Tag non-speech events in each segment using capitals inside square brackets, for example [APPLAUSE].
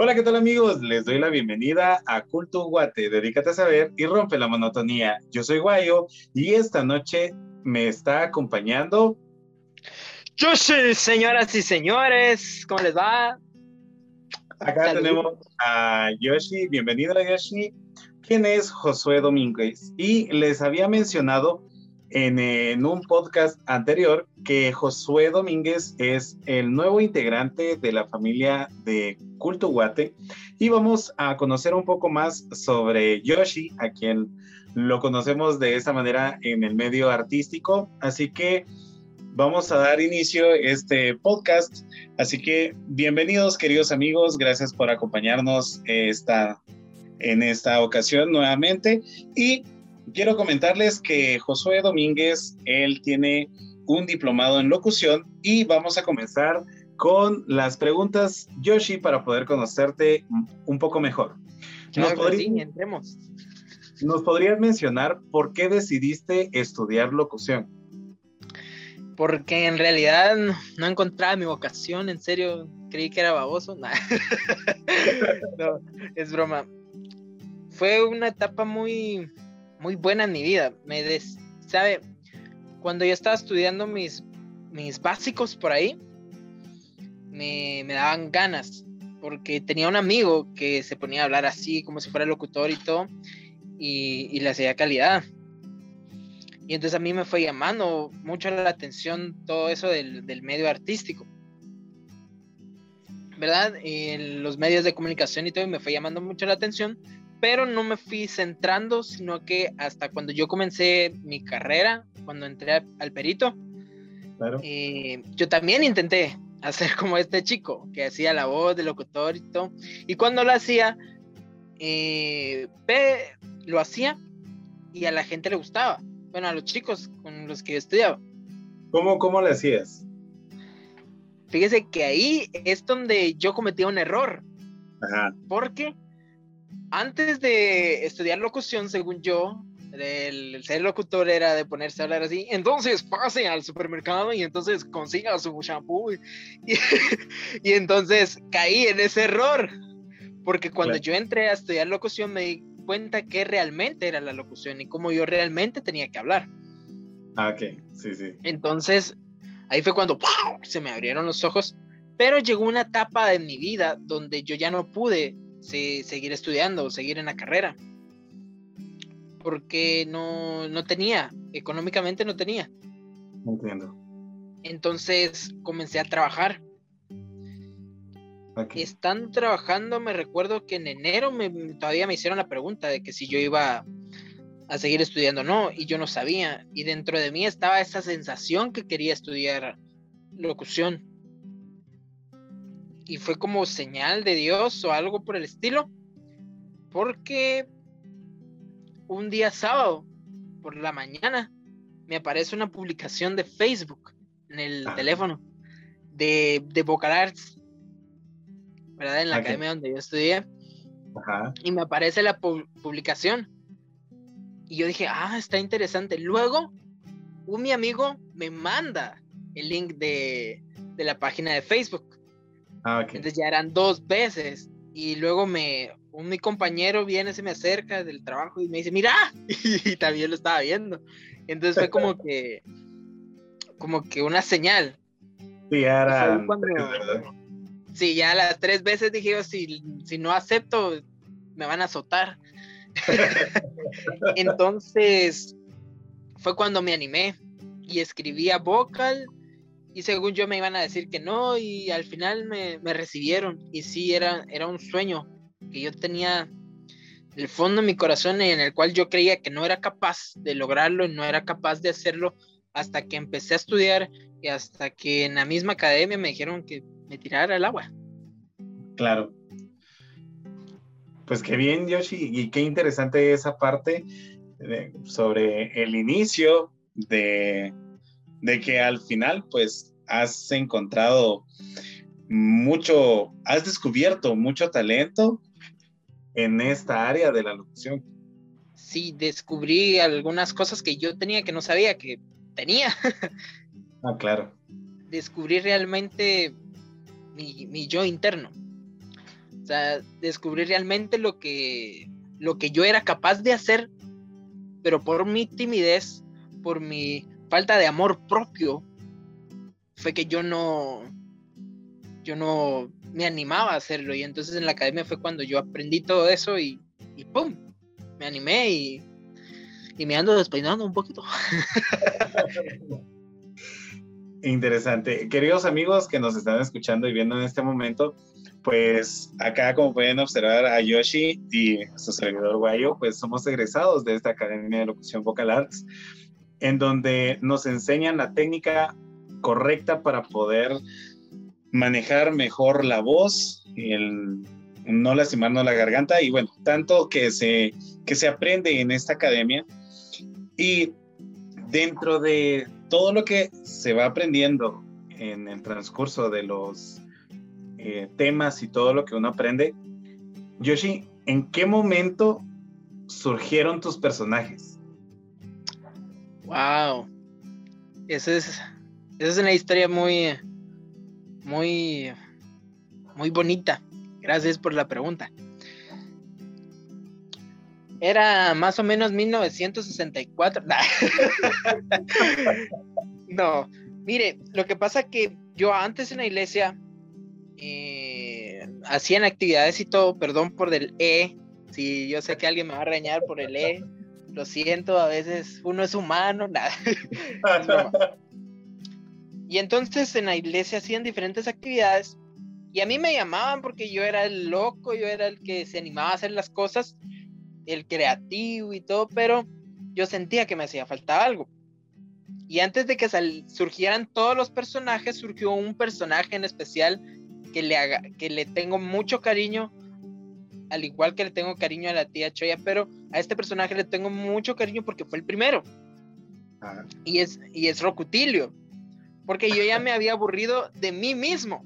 Hola, ¿qué tal amigos? Les doy la bienvenida a Culto Guate, dedícate a saber y rompe la monotonía. Yo soy Guayo y esta noche me está acompañando... Yoshi, señoras y señores, ¿cómo les va? Acá tenemos a Yoshi, bienvenido a Yoshi, quien es Josué Domínguez. Y les había mencionado en, un podcast anterior que Josué Domínguez es el nuevo integrante de la familia de Culto Guate y vamos a conocer un poco más sobre Yoshi, a quien lo conocemos de esa manera en el medio artístico. Así que vamos a dar inicio a este podcast. Así que bienvenidos queridos amigos, gracias por acompañarnos esta, en esta ocasión nuevamente y quiero comentarles que Josué Domínguez, él tiene un diplomado en locución y vamos a comenzar con las preguntas, Yoshi, para poder conocerte un poco mejor. ¿Nos, entremos. ¿Nos podrías mencionar por qué decidiste estudiar locución? Porque en realidad no, encontraba mi vocación, en serio, creí que era baboso. [LAUGHS] no, es broma. Fue una etapa muy, muy buena en mi vida. Me des, sabe, cuando yo estaba estudiando mis, mis básicos por ahí, me, daban ganas, porque tenía un amigo que se ponía a hablar así, como si fuera locutor y todo, y, le hacía calidad. Y entonces a mí me fue llamando mucho la atención todo eso del, del medio artístico. ¿Verdad? En los medios de comunicación y todo, y me fue llamando mucho la atención pero no me fui centrando, sino que hasta cuando yo comencé mi carrera, cuando entré al perito, eh, yo también intenté [LAUGHS] hacer como este chico, que hacía la voz de locutor y todo, y cuando lo hacía, eh, lo hacía y a la gente le gustaba, bueno, a los chicos con los que yo estudiaba. ¿Cómo, cómo le hacías? Fíjese que ahí es donde yo cometía un error. Ajá. Porque antes de estudiar locución, según yo, el, ser locutor era de ponerse a hablar así, entonces pase al supermercado y entonces consiga su shampoo. [LAUGHS] Y, entonces caí en ese error, porque cuando yo entré a estudiar locución me di cuenta que realmente era la locución y cómo yo realmente tenía que hablar. Ah, ok, sí, sí. Entonces, ahí fue cuando se me abrieron los ojos, pero llegó una etapa de mi vida donde yo ya no pude seguir estudiando, seguir en la carrera. Porque no, no tenía, económicamente no tenía. Entiendo. Entonces comencé a trabajar. Estando trabajando, me recuerdo que en enero me, todavía me hicieron la pregunta de que si yo iba a seguir estudiando o no, y yo no sabía. Y dentro de mí estaba esa sensación que quería estudiar locución y fue como señal de Dios o algo por el estilo, porque un día sábado por la mañana me aparece una publicación de Facebook en el ah. teléfono de, de Vocal Arts, ¿verdad? En la academia donde yo estudié. Y me aparece la publicación. Y yo dije, ah, está interesante. Luego, un mi amigo me manda el link de, de la página de Facebook. Ah, Entonces ya eran dos veces. Y luego me, un mi compañero viene, se me acerca del trabajo y me dice, mira, [LAUGHS] y, también lo estaba viendo. Entonces fue como [LAUGHS] que, como que una señal. Sí, era... sí, ya las tres veces dije, si, si no acepto, me van a azotar. [LAUGHS] Entonces fue cuando me animé y escribía vocal y según yo me iban a decir que no y al final me, recibieron y sí era, era un sueño que yo tenía el fondo de mi corazón en el cual yo creía que no era capaz de lograrlo y no era capaz de hacerlo hasta que empecé a estudiar y hasta que en la misma academia me dijeron que me tirara al agua. Claro. Pues qué bien, Yoshi, y qué interesante esa parte sobre el inicio de, de que al final pues has encontrado mucho, has descubierto mucho talento en esta área de la locución. Sí, descubrí algunas cosas que yo tenía que no sabía que tenía. [LAUGHS] ah, claro. Descubrí realmente mi, mi yo interno. sea, descubrí realmente lo que, lo que yo era capaz de hacer, pero por mi timidez, por mi falta de amor propio, fue que yo no, yo no me animaba a hacerlo. Y entonces en la academia fue cuando yo aprendí todo eso y, y ¡pum! Me animé y, y me ando despeinando un poquito. [LAUGHS] Interesante. Queridos amigos que nos están escuchando y viendo en este momento, pues acá como pueden observar a Yoshi y su servidor Guayo, pues somos egresados de esta Academia de Locución Vocal Arts, en donde nos enseñan la técnica correcta para poder manejar mejor la voz, el no lastimarnos la garganta y bueno, tanto que se, que se aprende en esta academia. Y dentro de todo lo que se va aprendiendo en el transcurso de los eh, temas y todo lo que uno aprende, Yoshi, ¿en qué momento surgieron tus personajes? Wow, esa es, esa es una historia muy, muy, muy bonita. Gracias por la pregunta. Era más o menos 1964. [LAUGHS] no, mire, lo que pasa que yo antes en la iglesia eh, hacían actividades y todo, perdón por el E, si yo sé que alguien me va a reñar por el E, lo siento, a veces uno es humano, [LAUGHS] nada. y entonces en la iglesia hacían diferentes actividades y a mí me llamaban porque yo era el loco, yo era el que se animaba a hacer las cosas el creativo y todo, pero yo sentía que me hacía falta algo. Y antes de que surgieran todos los personajes, surgió un personaje en especial que le, haga, que le tengo mucho cariño, al igual que le tengo cariño a la tía Choya, pero a este personaje le tengo mucho cariño porque fue el primero. Ah. Y, es, y es Rocutilio, porque yo ya me había aburrido de mí mismo.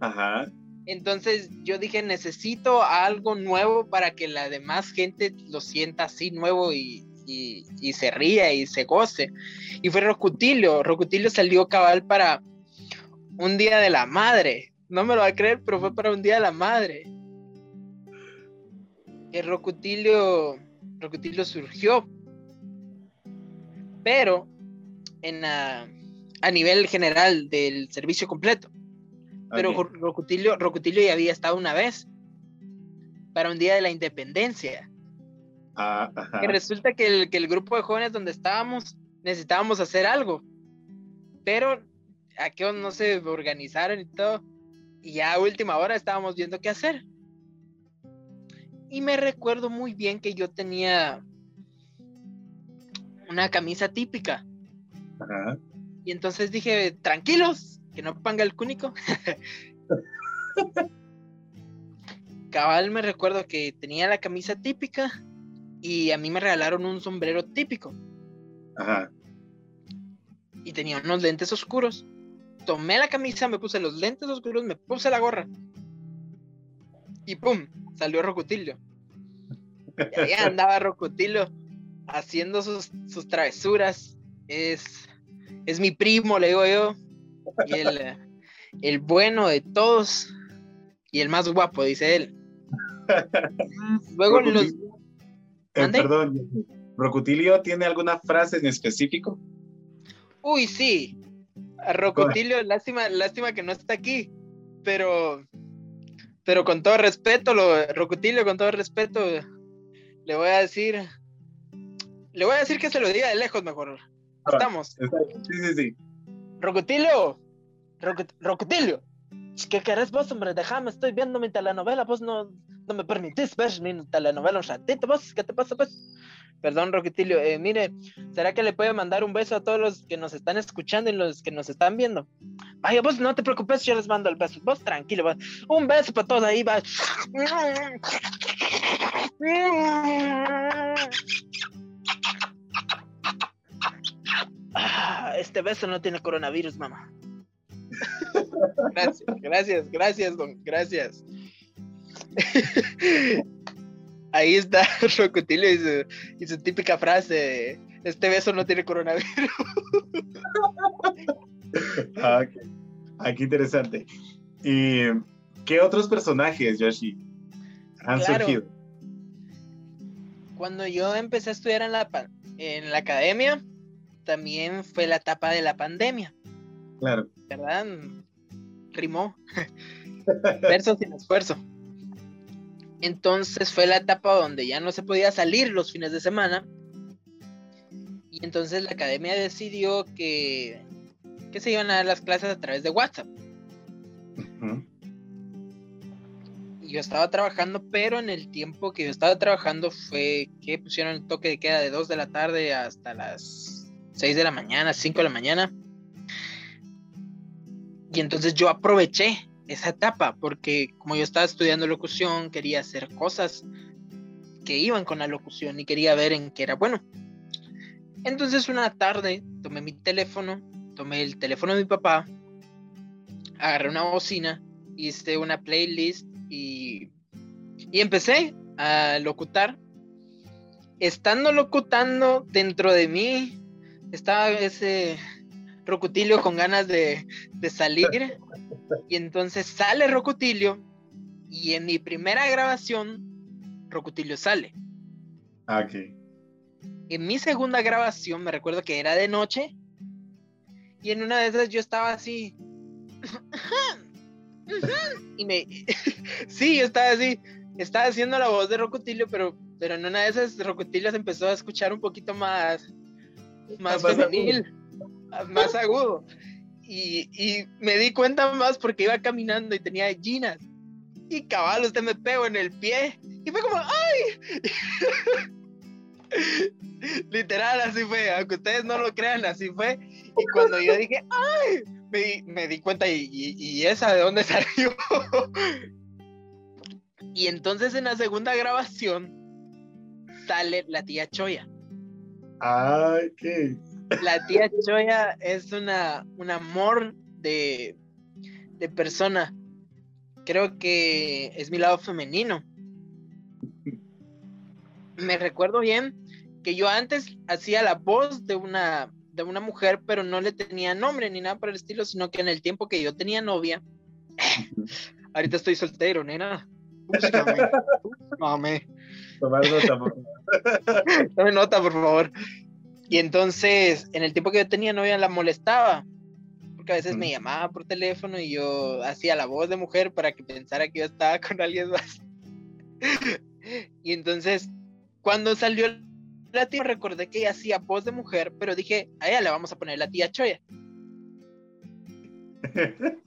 Ajá. Entonces yo dije, necesito algo nuevo para que la demás gente lo sienta así nuevo y, se ría y se goce. Y fue Rocutilio. Rocutilio salió cabal para un día de la madre. No me lo va a creer, pero fue para un día de la madre. Que Rocutilio, Rocutilio surgió. Pero en a nivel general del servicio completo pero Rocutilio, Rocutilio ya había estado una vez para un día de la independencia. Ah, que resulta que el, que el grupo de jóvenes donde estábamos necesitábamos hacer algo, pero aquellos no se organizaron y todo, y ya a última hora estábamos viendo qué hacer. Y me recuerdo muy bien que yo tenía una camisa típica. Y entonces dije, tranquilos, que no panga el cúnico. [LAUGHS] Cabal me recuerdo que tenía la camisa típica y a mí me regalaron un sombrero típico. Ajá. Y tenía unos lentes oscuros. Tomé la camisa, me puse los lentes oscuros, me puse la gorra. Y pum, salió Rocutilio. Y ahí [LAUGHS] andaba Rocutilio haciendo sus, sus travesuras. Es, es mi primo, le digo yo y el, [LAUGHS] bueno de todos y el más guapo, dice él. Luego los... Eh, perdón, ¿Rocutilio tiene alguna frase en específico? Uy, sí. Rocutilio, lástima, lástima que no está aquí, pero, pero con todo respeto, lo, Rocutilio, con todo respeto, le voy a decir, le voy a decir que se lo diga de lejos mejor. Estamos. Sí, sí, sí. Rocutilio, Rocutilio, ¿qué querés vos, hombre? Déjame, estoy viendo mi telenovela, vos no, no me permitís ver mi telenovela un ratito, vos, ¿qué te pasa, pues? Perdón, Rocutilio, eh, mire, ¿será que le puede mandar un beso a todos los que nos están escuchando y los que nos están viendo? Vaya, vos no te preocupes, yo les mando el beso. Vos tranquilo, vos. Un beso para todos ahí. Ah, este beso no tiene coronavirus, mamá. Gracias, gracias, gracias, don, gracias. Ahí está [LAUGHS] Rocotilio y su, típica frase: Este beso no tiene coronavirus. [LAUGHS] ah, qué, interesante. Y ¿Qué otros personajes, Yoshi, han surgido? Cuando yo empecé a estudiar en la, en la academia, también fue la etapa de la pandemia. Claro. ¿Verdad? Rimó. [LAUGHS] Verso sin esfuerzo. Entonces fue la etapa donde ya no se podía salir los fines de semana. Y entonces la academia decidió que, que se iban a dar las clases a través de WhatsApp. Y yo estaba trabajando, pero en el tiempo que yo estaba trabajando fue que pusieron el toque de queda de 2 de la tarde hasta las 6 de la mañana, 5 de la mañana. Y entonces yo aproveché esa etapa, porque como yo estaba estudiando locución, quería hacer cosas que iban con la locución y quería ver en qué era bueno. Entonces una tarde tomé mi teléfono, tomé el teléfono de mi papá, agarré una bocina, hice una playlist y, y empecé a locutar. Estando locutando dentro de mí, estaba ese Rocutilio con ganas de, de salir [LAUGHS] y entonces sale Rocutilio y en mi primera grabación Rocutilio sale. Ah, ok. En mi segunda grabación me recuerdo que era de noche y en una de esas yo estaba así y me [LAUGHS] sí, yo estaba así, estaba haciendo la voz de Rocutilio, pero pero en una de esas Rocutilio se empezó a escuchar un poquito más más femenil, más agudo. Y, me di cuenta más porque iba caminando y tenía ginas. Y cabal, usted me pegó en el pie. Y fue como, ¡ay! [LAUGHS] Literal, así fue. Aunque ustedes no lo crean, así fue. Y cuando yo dije, ¡ay! Me, di cuenta, y, y, esa de dónde [LAUGHS] salió? y entonces en la segunda grabación sale la tía Choya. Ay, qué la tía Choya es una, un amor de, de persona. Creo que es mi lado femenino. Me recuerdo bien que yo antes hacía la voz de una, de una mujer, pero no le tenía nombre ni nada por el estilo, sino que en el tiempo que yo tenía novia, ahorita estoy soltero, nena. Mame. Tomar nota, por favor. [LAUGHS] Tome nota, por favor. Y entonces, en el tiempo que yo tenía novia, la molestaba. Porque a veces me llamaba por teléfono y yo hacía la voz de mujer para que pensara que yo estaba con alguien más. [LAUGHS] y entonces, cuando salió la tía, recordé que ella hacía voz de mujer, pero dije, a ella le vamos a poner la tía Choya. [LAUGHS]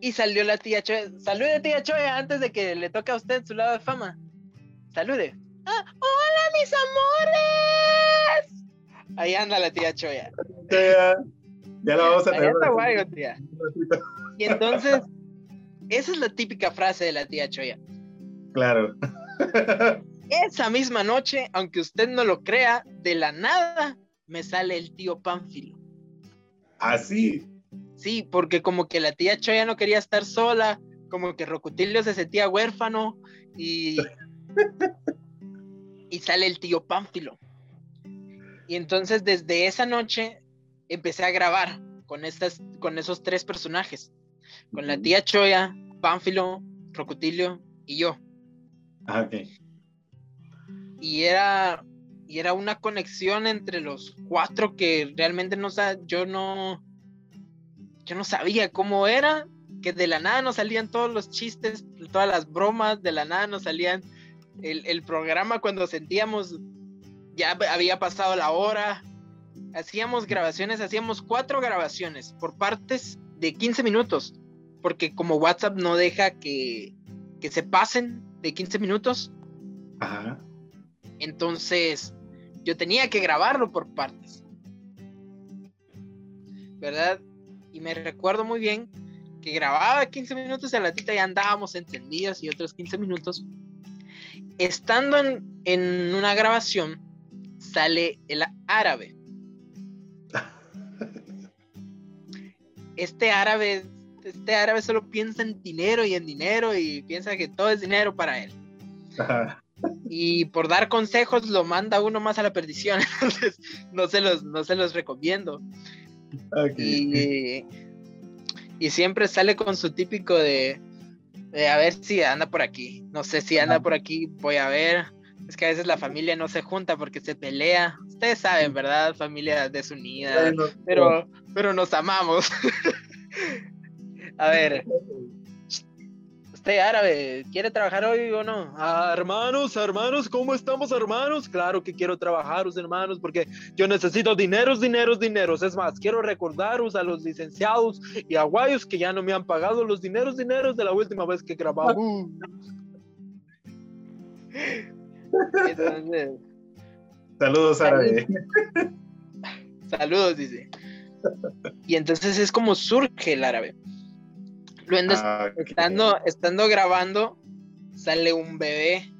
y salió la tía Choya. Salude, tía Choya, antes de que le toque a usted su lado de fama. Salude. Ah, hola, mis amores. Ahí anda la tía Choya. Ya, ya la vamos a tener. está guay, tía. Y entonces, esa es la típica frase de la tía Choya. Claro. Esa misma noche, aunque usted no lo crea, de la nada me sale el tío Pánfilo. ¿Así? ¿Ah, sí, porque como que la tía Choya no quería estar sola, como que Rocutilio se sentía huérfano y. [LAUGHS] y sale el tío Pánfilo. Y entonces desde esa noche empecé a grabar con, estas, con esos tres personajes, con la tía Choya, Pánfilo, Rocutilio y yo. Ah, ok. Y era, y era una conexión entre los cuatro que realmente no yo no yo no sabía cómo era, que de la nada nos salían todos los chistes, todas las bromas, de la nada nos salían el, el programa cuando sentíamos ya había pasado la hora. Hacíamos grabaciones, hacíamos cuatro grabaciones por partes de 15 minutos, porque como WhatsApp no deja que, que se pasen de 15 minutos. Ajá. Entonces, yo tenía que grabarlo por partes. ¿Verdad? Y me recuerdo muy bien que grababa 15 minutos y a la tita ya andábamos encendidos y otros 15 minutos. Estando en, en una grabación, sale el árabe. Este árabe, este árabe solo piensa en dinero y en dinero y piensa que todo es dinero para él. Y por dar consejos lo manda uno más a la perdición. [LAUGHS] Entonces no se los, no se los recomiendo. Y, y siempre sale con su típico de Eh, a ver si anda por aquí. No sé si anda por aquí, voy a ver. Es que a veces la familia no se junta porque se pelea. Ustedes saben, ¿verdad? Familia desunida. Pero, pero nos amamos. [LAUGHS] a ver, ¿Usted árabe quiere trabajar hoy o no? Ah, hermanos, hermanos, ¿cómo estamos, hermanos? Claro que quiero trabajaros, hermanos, porque yo necesito dineros, dineros, dineros. Es más, quiero recordaros a los licenciados y aguayos que ya no me han pagado los dineros, dineros de la última vez que grabamos. [LAUGHS] Saludos, árabe. [LAUGHS] Saludos, dice. Y entonces es como surge el árabe. Luego, ah, estando, estando grabando, sale un bebé,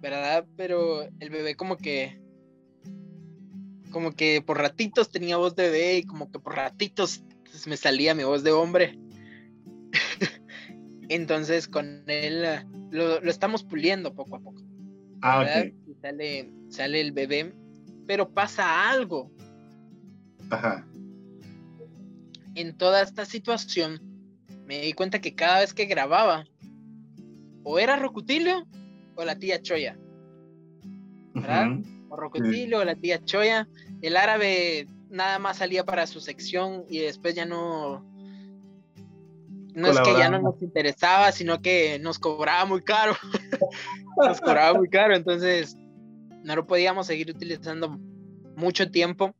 ¿verdad? Pero el bebé como que, como que por ratitos tenía voz de bebé y como que por ratitos me salía mi voz de hombre. [LAUGHS] Entonces con él lo, estamos puliendo poco a poco. Ah, sale, sale el bebé, pero pasa algo. Ajá. En toda esta situación, me di cuenta que cada vez que grababa, o era Rocutilio o la tía Choya. ¿Verdad? O Rocutilio o la tía Choya. El árabe nada más salía para su sección y después ya no. No es que ya no nos interesaba, sino que nos cobraba muy caro. [LAUGHS] nos cobraba muy caro, entonces no lo podíamos seguir utilizando mucho tiempo.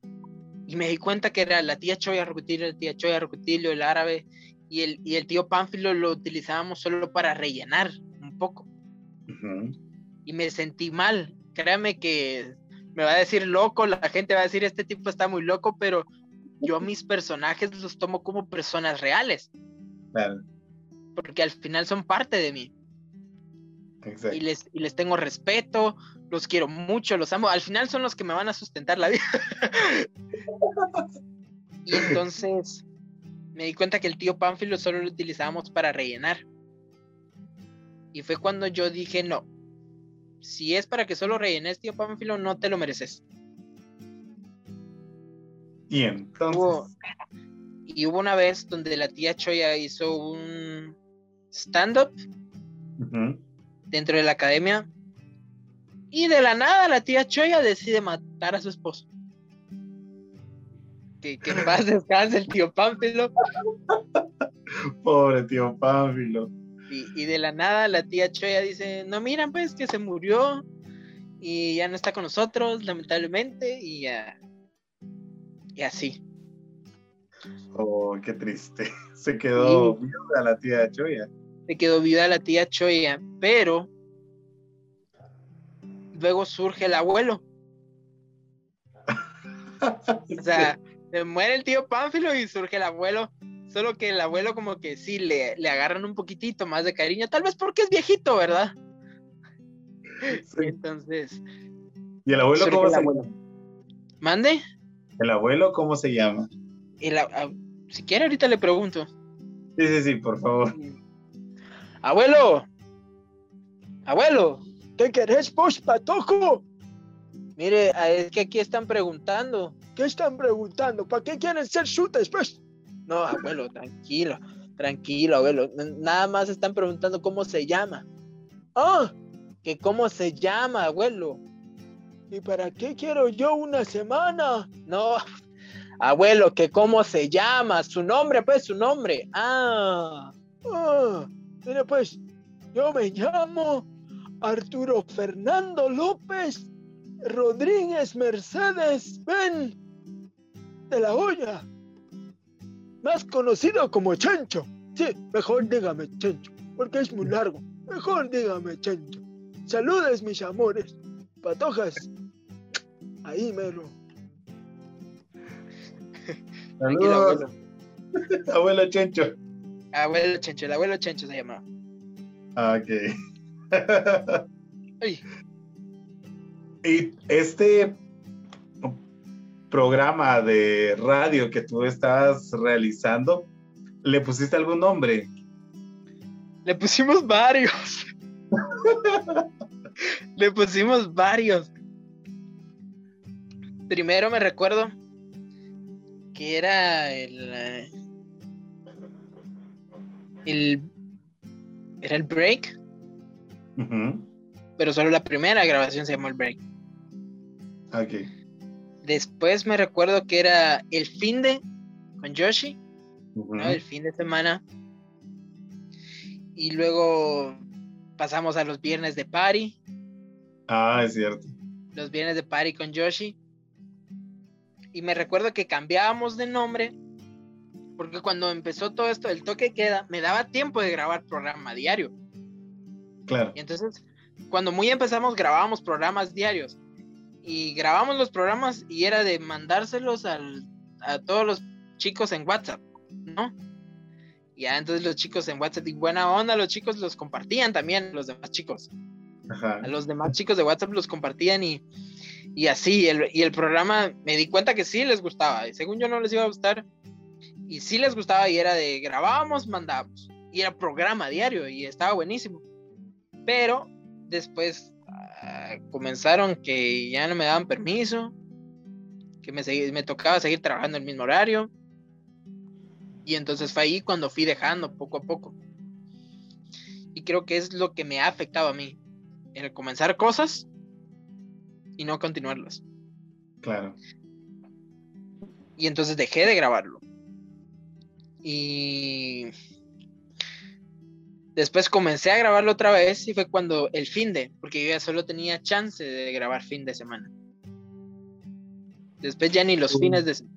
Y me di cuenta que era la tía Choya Rocutilio, la tía Choya Rocutilio, el árabe, y el, y el tío Pánfilo lo utilizábamos solo para rellenar un poco. Y me sentí mal. Créame que me va a decir loco, la gente va a decir este tipo está muy loco, pero yo mis personajes los tomo como personas reales. Porque al final son parte de mí. Y les, y les tengo respeto, los quiero mucho, los amo. Al final son los que me van a sustentar la [LAUGHS] vida. y entonces me di cuenta que el tío Pánfilo solo lo utilizábamos para rellenar. Y fue cuando yo dije, no, si es para que solo rellenes, tío Pánfilo, no te lo mereces. Y entonces... y hubo una vez donde la tía Choya hizo un stand-up dentro de la academia. Y de la nada la tía Choya decide matar a su esposo que, que paz descanse el tío Pánfilo. Pobre tío Pánfilo. Y, de la nada la tía Choya dice, no miran pues que se murió y ya no está con nosotros, lamentablemente, y ya. Y así. Oh, qué triste. [LAUGHS] Se quedó viuda la tía Choya. Se quedó viuda la tía Choya, pero luego surge el abuelo. o sea, [LAUGHS] se muere el tío Pánfilo y surge el abuelo. Solo que el abuelo como que sí le, le agarran un poquitito más de cariño, tal vez porque es viejito, ¿verdad? Entonces. ¿Y el abuelo cómo se llama? ¿Mande? ¿El abuelo cómo se llama? Si quiere ahorita le pregunto. Sí, sí, sí, por favor. Abuelo. Abuelo. ¿Qué querés, vos, patojo? Mire, es que aquí están preguntando. ¿Qué están preguntando? ¿Para qué quieren ser chutes, pues? No, abuelo, tranquilo, tranquilo, abuelo. Nada más están preguntando cómo se llama. Ah, que cómo se llama, abuelo. ¿Y para qué quiero yo una semana? No, abuelo, que cómo se llama, su nombre, pues, su nombre. Ah, ah, mire, pues, yo me llamo Arturo Fernando López Rodríguez Mercedes Ben de la olla, más conocido como Chancho. Sí, mejor dígame Chancho, porque es muy largo. Mejor dígame Chancho. Saludes, mis amores. Patojas. Ahí, mero. Saludos. abuelo Chancho. [LAUGHS] Abuelo Chancho, el abuelo Chancho se llama. Ah, ok. [LAUGHS] Y este programa de radio que tú estás realizando, ¿le pusiste algún nombre? Le pusimos varios. [LAUGHS] Le pusimos varios. Primero me recuerdo que era el. El. era el break. Pero solo la primera grabación se llamó el break. Ok. Después me recuerdo que era el fin de con Yoshi, El fin de semana. Y luego pasamos a los viernes de party. Ah, es cierto. Los viernes de party con Yoshi. Y me recuerdo que cambiábamos de nombre porque cuando empezó todo esto el toque queda, me daba tiempo de grabar programa diario. Claro. Y entonces, cuando muy empezamos, grabábamos programas diarios. Y grabamos los programas y era de mandárselos al, a todos los chicos en WhatsApp, ¿no? Y ya entonces los chicos en WhatsApp, y buena onda, los chicos los compartían también, los demás chicos. Ajá. A los demás chicos de WhatsApp los compartían y, y así, el, y el programa me di cuenta que sí les gustaba. Y según yo no les iba a gustar, y sí les gustaba y era de grabábamos, mandábamos. Y era programa diario y estaba buenísimo. Pero después ah, comenzaron que ya no me daban permiso, que me, me tocaba seguir trabajando el mismo horario. Y entonces fue ahí cuando fui dejando poco a poco. Y creo que es lo que me ha afectado a mí. El comenzar cosas y no continuarlas. Claro. Y entonces dejé de grabarlo. Y después comencé a grabarlo otra vez y fue cuando el fin de, porque yo ya solo tenía chance de grabar fin de semana. Después ya ni los fines de semana.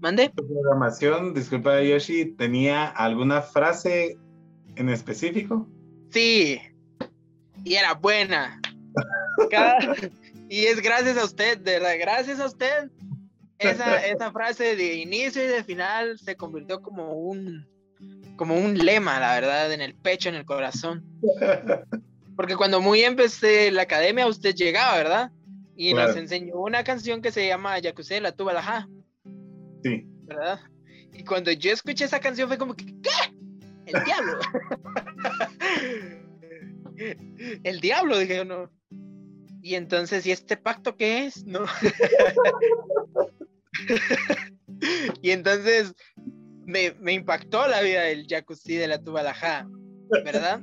¿Mande? ¿Tu programación, disculpa Yoshi, tenía alguna frase en específico? Sí, y era buena. Y es gracias a usted, de verdad, gracias a usted [LAUGHS] esa, frase de inicio y de final se convirtió como un, como un lema, la verdad, en el pecho, en el corazón. Porque cuando muy empecé la academia, usted llegaba, ¿verdad? Y nos enseñó una canción que se llama Yakusé la tuba la Sí. ¿Verdad? Y cuando yo escuché esa canción fue como que, ¿qué? El diablo. [LAUGHS] el diablo, dije yo, no. Y entonces, ¿y este pacto qué es? No. [LAUGHS] y entonces me, impactó la vida del jacuzzi de la Tubalajá, ¿verdad?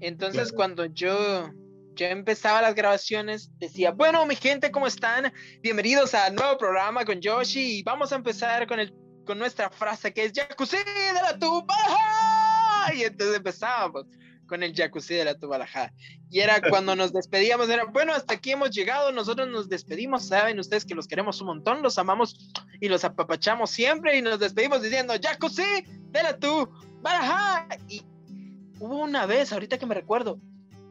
Entonces cuando yo, yo empezaba las grabaciones, decía, bueno, mi gente, ¿cómo están? Bienvenidos al nuevo programa con Yoshi y vamos a empezar con, el, con nuestra frase que es jacuzzi de la Tubalajá. Y entonces empezábamos con el jacuzzi de la Tubalajá. Y era cuando nos despedíamos, era, bueno, hasta aquí hemos llegado, nosotros nos despedimos, saben ustedes que los queremos un montón, los amamos y los apapachamos siempre y nos despedimos diciendo, jacuzzi de la Tubalajá. Y hubo una vez, ahorita que me recuerdo,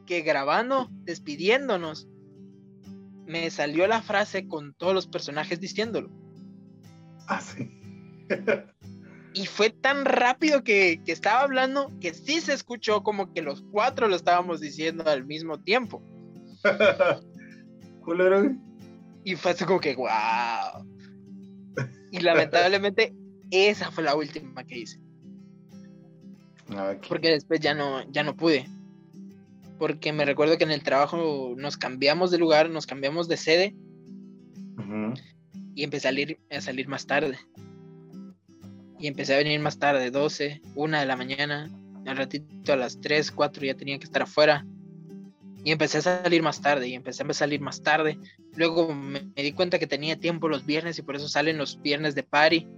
que grabando, despidiéndonos, me salió la frase con todos los personajes diciéndolo. Ah, sí. [LAUGHS] y fue tan rápido que, estaba hablando que sí se escuchó como que los cuatro lo estábamos diciendo al mismo tiempo. [LAUGHS] y fue así como que, wow. Y lamentablemente [LAUGHS] esa fue la última que hice. Porque después ya no, ya no pude. Porque me recuerdo que en el trabajo nos cambiamos de lugar, nos cambiamos de sede. Y empecé a salir, a salir más tarde y empecé a venir más tarde, 12, 1 de la mañana, al ratito a las 3, 4 ya tenía que estar afuera. Y empecé a salir más tarde y empecé a salir más tarde. Luego me, di cuenta que tenía tiempo los viernes y por eso salen los viernes de party.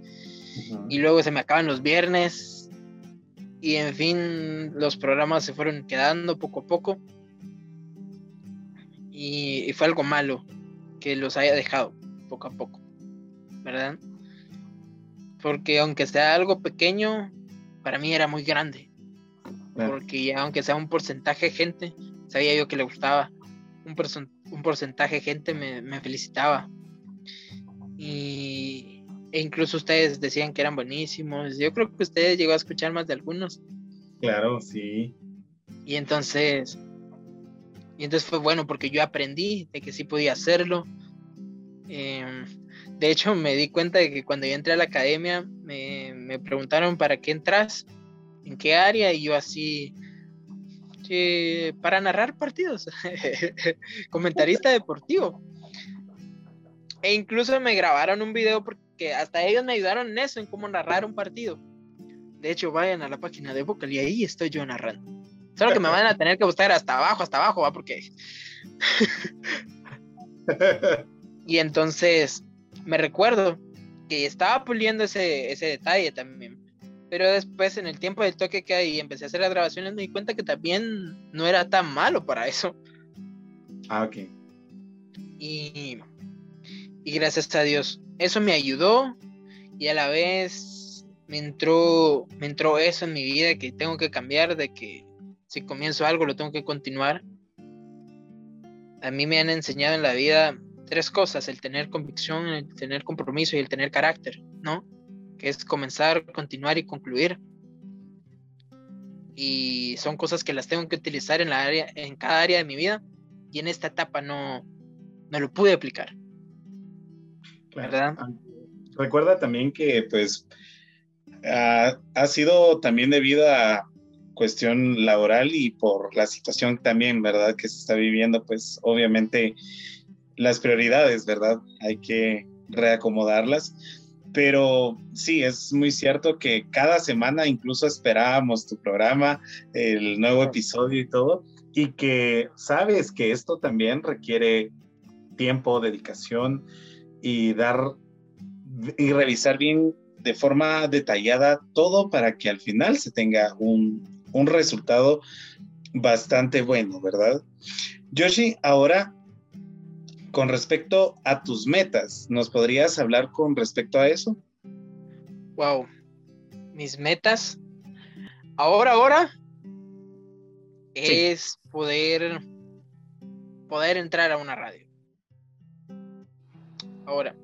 Y luego se me acaban los viernes. Y en fin, los programas se fueron quedando poco a poco. y fue algo malo que los haya dejado poco a poco. ¿Verdad? Porque aunque sea algo pequeño, para mí era muy grande. Porque aunque sea un porcentaje de gente, sabía yo que le gustaba. Un, un porcentaje de gente me, felicitaba. Y, e incluso ustedes decían que eran buenísimos. Yo creo que ustedes llegó a escuchar más de algunos. Claro, sí. Y entonces, y entonces fue bueno porque yo aprendí de que sí podía hacerlo. Eh, de hecho, me di cuenta de que cuando yo entré a la academia, me, preguntaron para qué entras, en qué área, y yo así, para narrar partidos, [LAUGHS] comentarista deportivo. E incluso me grabaron un video porque hasta ellos me ayudaron en eso, en cómo narrar un partido. De hecho, vayan a la página de Vocal y ahí estoy yo narrando. Solo que me van a tener que buscar hasta abajo, hasta abajo, ¿va? Porque... [LAUGHS] y entonces me recuerdo que estaba puliendo ese, ese detalle también. Pero después, en el tiempo del toque que ahí empecé a hacer las grabaciones, me di cuenta que también no era tan malo para eso. Ah, ok. Y, y gracias a Dios, eso me ayudó y a la vez me entró, me entró eso en mi vida que tengo que cambiar, de que si comienzo algo lo tengo que continuar. A mí me han enseñado en la vida tres cosas, el tener convicción, el tener compromiso y el tener carácter, ¿no? Que es comenzar, continuar y concluir. Y son cosas que las tengo que utilizar en, la área, en cada área de mi vida y en esta etapa no, no lo pude aplicar. ¿Verdad? Ah, recuerda también que pues ha, ha sido también debido a cuestión laboral y por la situación también, ¿verdad? Que se está viviendo, pues obviamente las prioridades, ¿verdad? Hay que reacomodarlas. Pero sí, es muy cierto que cada semana incluso esperábamos tu programa, el nuevo episodio y todo, y que sabes que esto también requiere tiempo, dedicación y dar y revisar bien de forma detallada todo para que al final se tenga un, un resultado bastante bueno, ¿verdad? Yoshi, ahora con respecto a tus metas, ¿nos podrías hablar con respecto a eso? Wow, mis metas ahora, ahora es poder poder entrar a una radio. Ahora,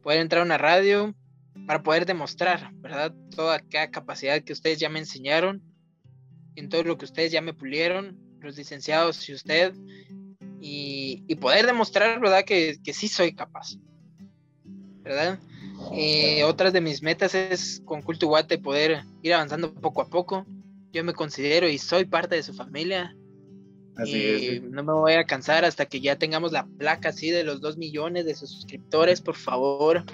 poder entrar a una radio para poder demostrar, ¿verdad? Toda aquella capacidad que ustedes ya me enseñaron, en todo lo que ustedes ya me pulieron, los licenciados y usted, y, poder demostrar, ¿verdad? Que, que, sí soy capaz, ¿verdad? Eh, otras de mis metas es con Culto Guate poder ir avanzando poco a poco. Yo me considero y soy parte de su familia. Así y no me voy a cansar hasta que ya tengamos la placa así de los dos millones de suscriptores, por favor.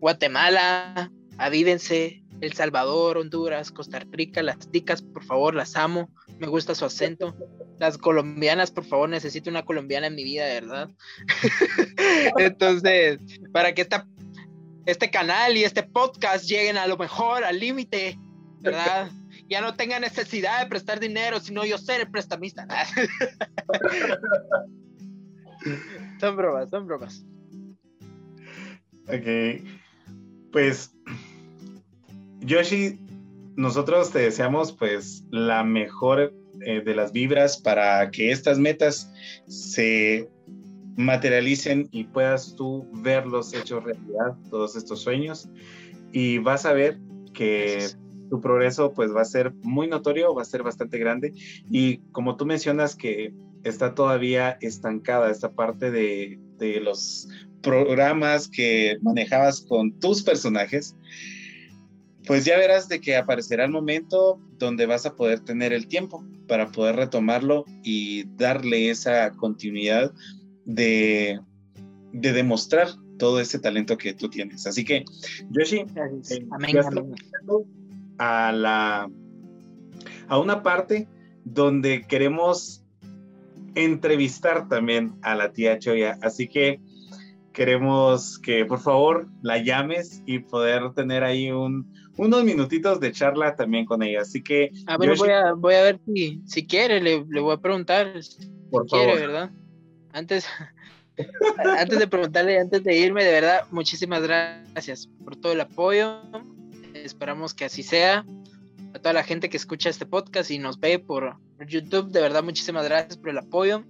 Guatemala, avívense, El Salvador, Honduras, Costa Rica, las ticas, por favor, las amo, me gusta su acento. Las colombianas, por favor, necesito una colombiana en mi vida, ¿verdad? [LAUGHS] Entonces, para que este canal y este podcast lleguen a lo mejor, al límite, ¿verdad? Ya no tenga necesidad de prestar dinero, sino yo ser el prestamista. [LAUGHS] son bromas, son bromas. Ok. Pues, Yoshi, nosotros te deseamos pues la mejor eh, de las vibras para que estas metas se materialicen y puedas tú verlos hechos realidad, todos estos sueños. Y vas a ver que tu progreso pues va a ser muy notorio, va a ser bastante grande. Y como tú mencionas que está todavía estancada esta parte de, de los programas que manejabas con tus personajes, pues ya verás de que aparecerá el momento donde vas a poder tener el tiempo para poder retomarlo y darle esa continuidad de, de demostrar todo ese talento que tú tienes. Así que, Yoshi, eh, a la a una parte donde queremos entrevistar también a la tía Choya. Así que queremos que por favor la llames y poder tener ahí un, unos minutitos de charla también con ella. Así que... A ver, voy, a, voy a ver si, si quiere, le, le voy a preguntar. Si por quiere, ¿verdad? Antes, [LAUGHS] antes de preguntarle, antes de irme, de verdad, muchísimas gracias por todo el apoyo. Esperamos que así sea. A toda la gente que escucha este podcast y nos ve por YouTube, de verdad, muchísimas gracias por el apoyo.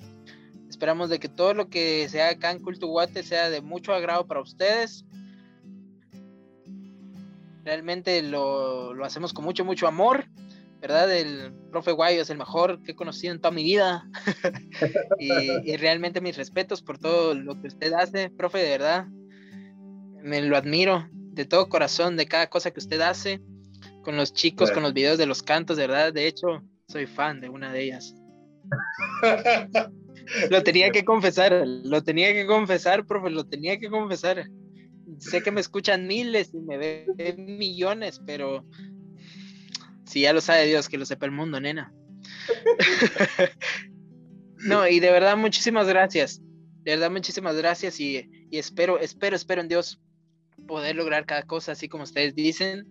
Esperamos de que todo lo que sea acá en Culto Guate sea de mucho agrado para ustedes. Realmente lo, hacemos con mucho, mucho amor. ¿Verdad? El profe Guayo es el mejor que he conocido en toda mi vida. [LAUGHS] y, realmente mis respetos por todo lo que usted hace, profe, de verdad. Me lo admiro de todo corazón de cada cosa que usted hace. Con los chicos, con los videos de los cantos, de verdad. De hecho, soy fan de una de ellas. [LAUGHS] lo tenía que confesar, lo tenía que confesar, profe, lo tenía que confesar. Sé que me escuchan miles y me ven millones, pero si ya lo sabe Dios, que lo sepa el mundo, nena. no, y de verdad, muchísimas gracias. De verdad, muchísimas gracias y, espero, espero, espero en Dios poder lograr cada cosa así como ustedes dicen.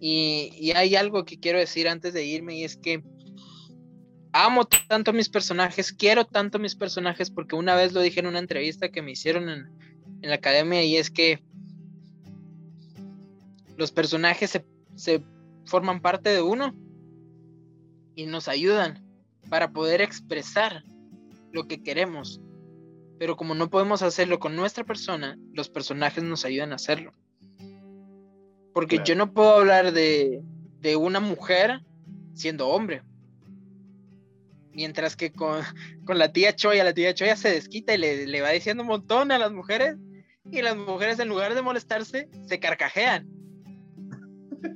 Y, y, hay algo que quiero decir antes de irme y es que amo tanto a mis personajes, quiero tanto a mis personajes porque una vez lo dije en una entrevista que me hicieron en, en la academia y es que los personajes se, se forman parte de uno y nos ayudan para poder expresar lo que queremos. Pero como no podemos hacerlo con nuestra persona, los personajes nos ayudan a hacerlo. Porque yo no puedo hablar de, de, una mujer siendo hombre. Mientras que con, con, la tía Choya, la tía Choya se desquita y le, le va diciendo un montón a las mujeres. Y las mujeres en lugar de molestarse, se carcajean.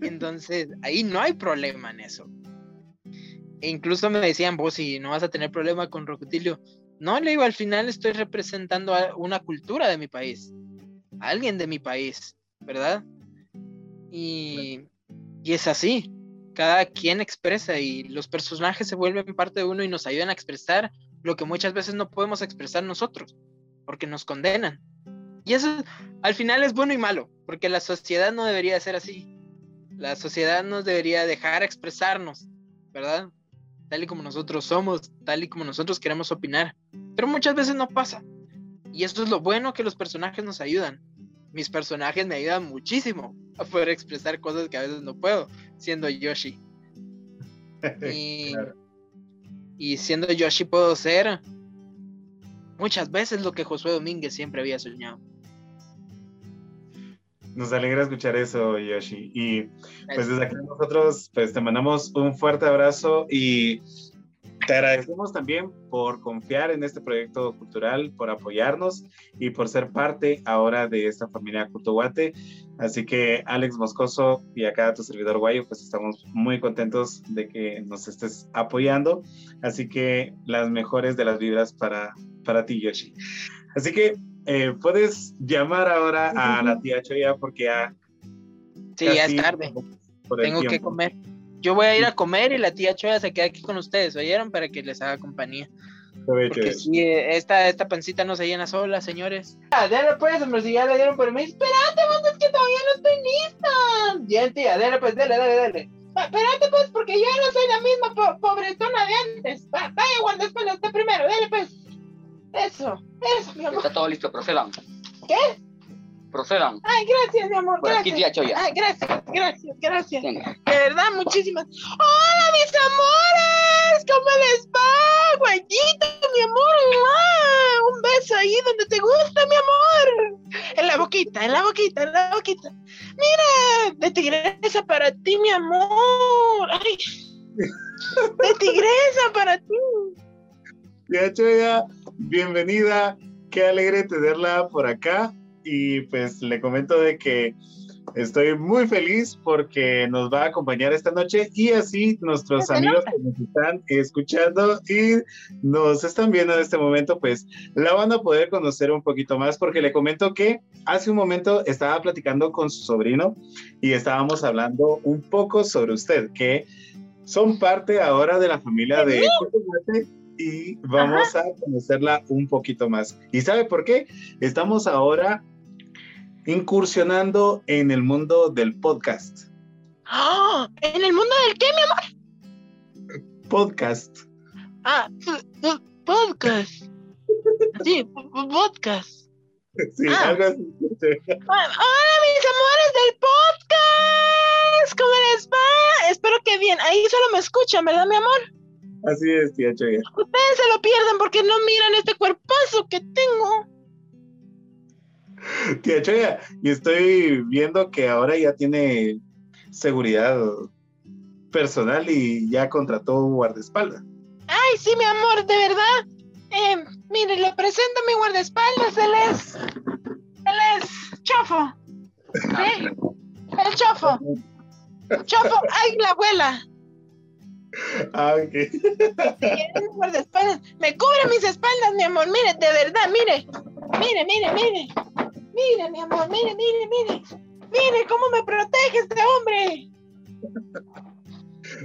Entonces, ahí no hay problema en eso. E incluso me decían, vos si no vas a tener problema con Rocutilio. No, le digo, al final estoy representando a una cultura de mi país, a alguien de mi país, ¿verdad? Y, y es así, cada quien expresa y los personajes se vuelven parte de uno y nos ayudan a expresar lo que muchas veces no podemos expresar nosotros, porque nos condenan. Y eso al final es bueno y malo, porque la sociedad no debería ser así. La sociedad nos debería dejar expresarnos, ¿verdad? Tal y como nosotros somos, tal y como nosotros queremos opinar. Pero muchas veces no pasa. Y esto es lo bueno que los personajes nos ayudan. Mis personajes me ayudan muchísimo a poder expresar cosas que a veces no puedo, siendo Yoshi. [LAUGHS] Y, y siendo Yoshi puedo ser muchas veces lo que Josué Domínguez siempre había soñado. Nos alegra escuchar eso, Yoshi. Y pues desde aquí nosotros pues te mandamos un fuerte abrazo y te agradecemos también por confiar en este proyecto cultural, por apoyarnos y por ser parte ahora de esta familia Cutuguate. Así que Alex Moscoso y acá tu servidor Guayo, pues estamos muy contentos de que nos estés apoyando. Así que las mejores de las vibras para, para ti, Yoshi. Así que eh, puedes llamar ahora a la tía Choya porque ya. Sí, ya es tarde. Tengo que comer. Yo voy a ir a comer y la tía Choya se queda aquí con ustedes, ¿oyeron? Para que les haga compañía. Porque si esta, esta pancita no se llena sola, señores. Ah, dale pues, hombre, si ya le dieron permiso. Espérate, vos, es que todavía no estoy lista. Ya, tía, dale pues, dale, dale, dale. espérate pues, porque yo no soy la misma pobretona de antes. vaya, cuando espera usted primero, dale pues. Eso, eso, mi amor. Está todo listo, procedan. ¿Qué? Procedan. Ay, gracias, mi amor. Por gracias. aquí tía Choya. Ay, gracias, gracias, gracias. Venga. De verdad, muchísimas. ¡Hola, mis amores! ¿Cómo les va? Guayito, mi amor. ¡Mua! Un beso ahí donde te gusta, mi amor. En la boquita, en la boquita, en la boquita. Mira, de tigresa para ti, mi amor. Ay. [LAUGHS] De tigresa para ti. Tía Choya, bienvenida. Qué alegre tenerla por acá. Y pues le comento de que estoy muy feliz porque nos va a acompañar esta noche y así nuestros amigos que nos están escuchando y nos están viendo en este momento, pues la van a poder conocer un poquito más porque le comento que hace un momento estaba platicando con su sobrino y estábamos hablando un poco sobre usted, que son parte ahora de la familia de y vamos a conocerla un poquito más. ¿Y sabe por qué? Estamos ahora incursionando en el mundo del podcast. ¡Ah! ¿En el mundo del qué, mi amor? Podcast. Ah, podcast. Sí, podcast. Sí, Ah. algo así. Hola, mis amores del podcast. ¿Cómo les va? Espero que bien. Ahí solo me escuchan, ¿verdad, mi amor? Así es, tía Choya. Ustedes se lo pierden porque no miran este cuerpazo que tengo. Tía Choya, y estoy viendo que ahora ya tiene seguridad personal y ya contrató un guardaespaldas. Ay, sí, mi amor, de verdad. Eh, mire, le presento a mi guardaespaldas. Él es. Él es Chofo. ¿Sí? El Chofo. Chofo, ay, la abuela. [LAUGHS] Ah, ok. Sí. Me cubre mis espaldas, mi amor. Mire, de verdad, mire. Mire, mire, mire. Mire, mi amor, mire, mire, mire. Mire cómo me protege este hombre.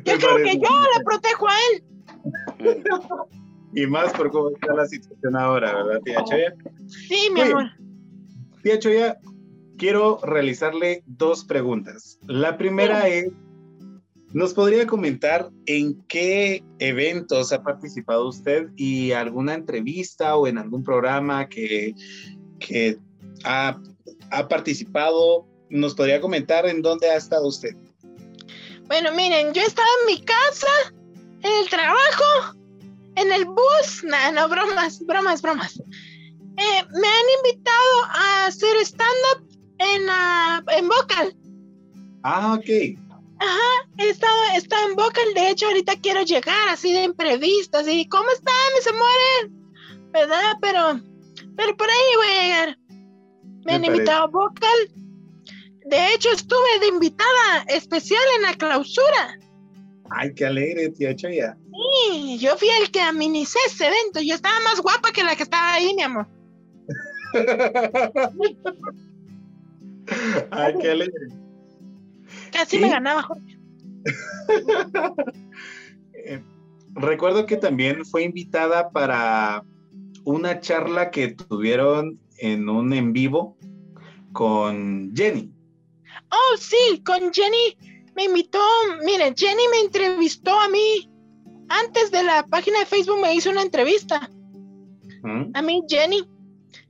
Yo Me creo que yo le protejo a él. y más por cómo está la situación ahora, ¿verdad, tía Choya? Sí, mi Oye, amor. Tía Choya, quiero realizarle dos preguntas. La primera es, ¿nos podría comentar en qué eventos ha participado usted y alguna entrevista o en algún programa que, que ha, ha participado? ¿Nos podría comentar en dónde ha estado usted? Bueno, miren, yo estaba en mi casa, en el trabajo, en el bus. No, no, bromas, bromas, bromas. Eh, me han invitado a hacer stand-up en, la- en Vocal. Ah, ok. Estado, he estado en Vocal, de hecho ahorita quiero llegar así de imprevisto, así, ¿cómo están mis amores? ¿Verdad? Pero, pero por ahí voy a llegar. Me, Me han parece. invitado a Vocal. De hecho estuve de invitada especial en la clausura. Ay, qué alegre, tía Choya. Sí, yo fui el que aminicé ese evento. Yo estaba más guapa que la que estaba ahí, mi amor. [LAUGHS] Ay, qué alegre. Casi ¿Sí? me ganaba. Jorge. [LAUGHS] Eh, recuerdo que también fue invitada para una charla que tuvieron en un en vivo con Jenny. Oh, sí, con Jenny me invitó. Miren, Jenny me entrevistó a mí. Antes de la página de Facebook me hizo una entrevista. ¿Mm? A mí, Jenny.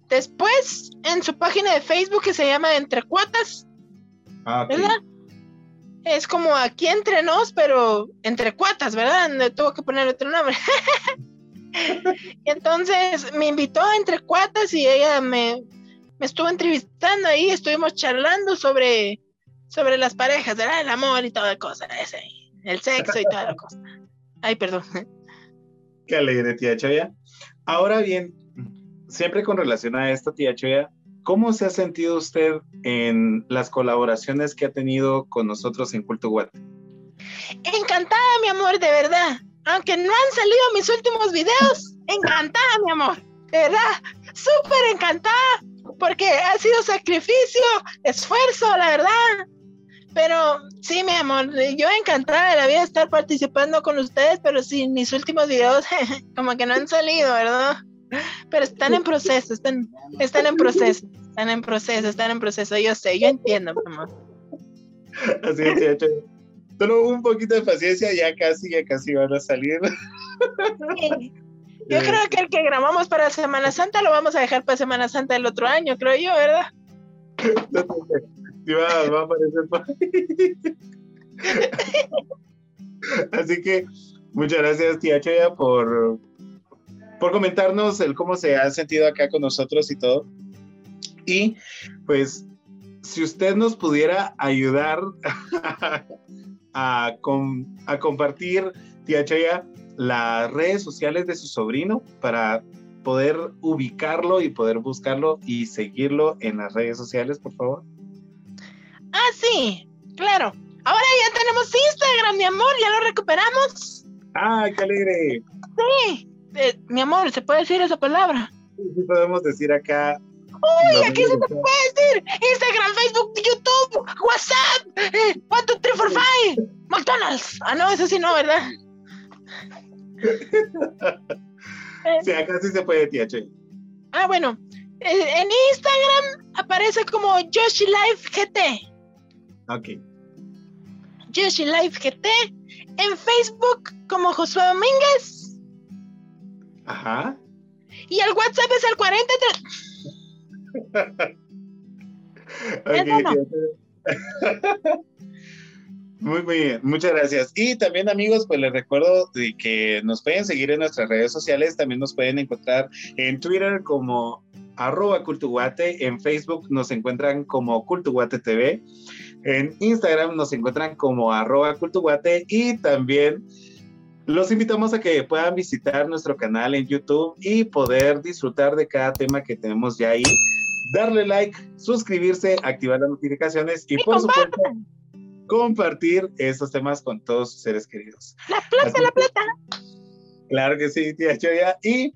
Después, en su página de Facebook que se llama Entre Cuatas, Ah. ¿verdad? Es como aquí entre nos, pero entre cuatas, ¿verdad? No tuvo que poner otro nombre. [LAUGHS] entonces me invitó a entre cuatas y ella me, me estuvo entrevistando ahí, estuvimos charlando sobre, sobre las parejas, ¿verdad? El amor y toda cosa, ese, el sexo y toda la cosa. Ay, perdón. Qué alegre, tía Choya. Ahora bien, siempre con relación a esto, tía Choya, ¿cómo se ha sentido usted en las colaboraciones que ha tenido con nosotros en Culto Guate? Encantada, mi amor, de verdad. Aunque no han salido mis últimos videos, encantada, mi amor. De verdad, súper encantada. Porque ha sido sacrificio, esfuerzo, la verdad. Pero sí, mi amor, yo encantada de la vida estar participando con ustedes, pero sí, mis últimos videos [LAUGHS] como que no han salido, ¿verdad? Pero están en proceso, están, están en proceso, están en proceso, están en proceso. Yo sé, yo entiendo, mi amor. Así es, tía Choya. Solo un poquito de paciencia, ya casi, ya casi van a salir. Sí. Yo creo que el que grabamos para Semana Santa lo vamos a dejar para Semana Santa del otro año, creo yo, ¿verdad? Sí, va, va a aparecer. [LAUGHS] Así que muchas gracias, tía Choya, por, por comentarnos el cómo se ha sentido acá con nosotros y todo. Y pues, si usted nos pudiera ayudar [LAUGHS] a, com- a compartir, tía Choya, las redes sociales de su sobrino para poder ubicarlo y poder buscarlo y seguirlo en las redes sociales, por favor. Ah, sí, claro. Ahora ya tenemos Instagram, mi amor, ya lo recuperamos. ¡Ay, qué alegre! Sí, Eh, mi amor, ¿se puede decir esa palabra? Sí podemos decir acá. Uy, aquí se te puede decir Instagram, Facebook, YouTube, WhatsApp, eh, 1, 2, 3, 4, 5, McDonald's. Ah, no, eso sí no, ¿verdad? [LAUGHS] Sí, acá sí se puede, tía Che. Ah, bueno, eh, en Instagram aparece como Yoshi Life GT. Ok. Yoshi Life GT. En Facebook como Josué Domínguez. Ajá. Y el WhatsApp es el 43. Ok, Eso no. tía Che. Muy, muy bien, muchas gracias. Y también amigos, pues les recuerdo de que nos pueden seguir en nuestras redes sociales, también nos pueden encontrar en Twitter como arroba cultuguate, en Facebook nos encuentran como cultuguate TV, en Instagram nos encuentran como arroba cultuguate y también los invitamos a que puedan visitar nuestro canal en YouTube y poder disfrutar de cada tema que tenemos ya ahí, darle like, suscribirse, activar las notificaciones y, Y por supuesto compartir estos temas con todos sus seres queridos. La plata, Así la plata. Claro que sí, tía Choya. Y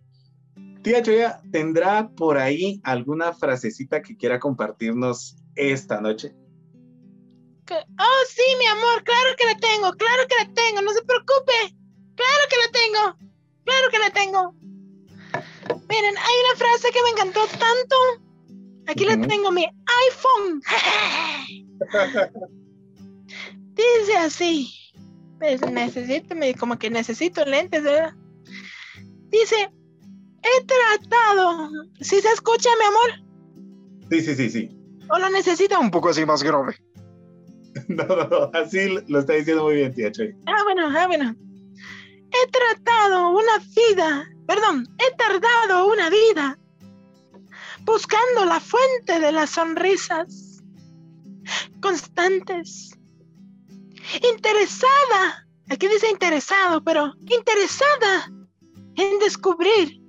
tía Choya, ¿tendrá por ahí alguna frasecita que quiera compartirnos esta noche? Oh, sí, mi amor, claro que la tengo, claro que la tengo, no se preocupe. Claro que la tengo. claro que la tengo. Miren, hay una frase que me encantó tanto. Aquí la tengo, mi iPhone. [LAUGHS] Dice así. Pues necesito, me- como que necesito lentes, ¿verdad? Dice, he tratado. ¿Sí se escucha, mi amor? Sí, sí, sí, sí. ¿O lo necesita un poco así más grave? [LAUGHS] No, no, no, así lo está diciendo muy bien, tía Choy. Ah, bueno, ah, bueno. He tratado una vida, perdón, he tardado una vida buscando la fuente de las sonrisas constantes. Interesada, aquí dice interesado, pero interesada en descubrir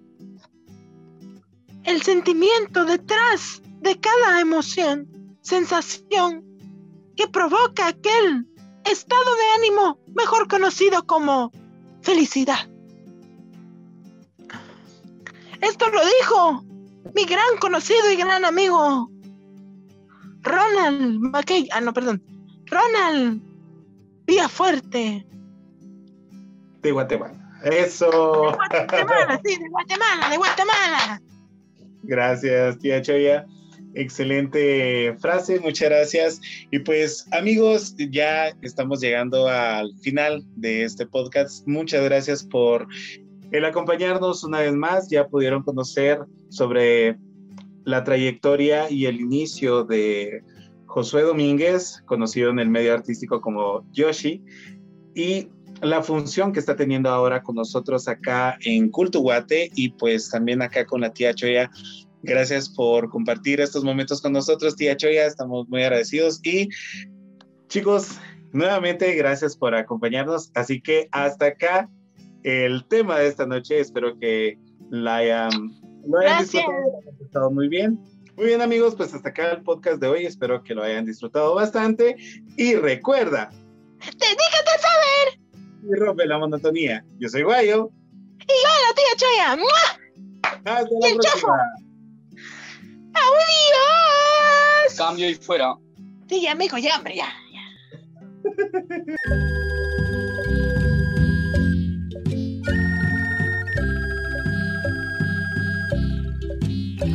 el sentimiento detrás de cada emoción, sensación que provoca aquel estado de ánimo mejor conocido como felicidad. Esto lo dijo mi gran conocido y gran amigo Ronald McKay. Ah, no, perdón. Ronald Villafuerte. De Guatemala. Eso. Guatemala, sí, de Guatemala, de Guatemala. Gracias, tía Choya. Excelente frase, muchas gracias. Y pues amigos, ya estamos llegando al final de este podcast. Muchas gracias por el acompañarnos una vez más. Ya pudieron conocer sobre la trayectoria y el inicio de Josué Domínguez, conocido en el medio artístico como Yoshi, y la función que está teniendo ahora con nosotros acá en Cultuguate y pues también acá con la tía Choya. Gracias por compartir estos momentos con nosotros, tía Choya. Estamos muy agradecidos y chicos, nuevamente gracias por acompañarnos. Así que hasta acá el tema de esta noche. Espero que la hayan, lo hayan Gracias. disfrutado. muy bien. Muy bien amigos, pues hasta acá el podcast de hoy. Espero que lo hayan disfrutado bastante. Y recuerda, Te dígate saber, y rompe la monotonía. Yo soy Guayo. la tía Choya. ¡Mua! Hasta Y la próxima. ¡Adiós! Cambio y fuera. Sí, ya, mijo, ya, hombre, ya. ya. [LAUGHS]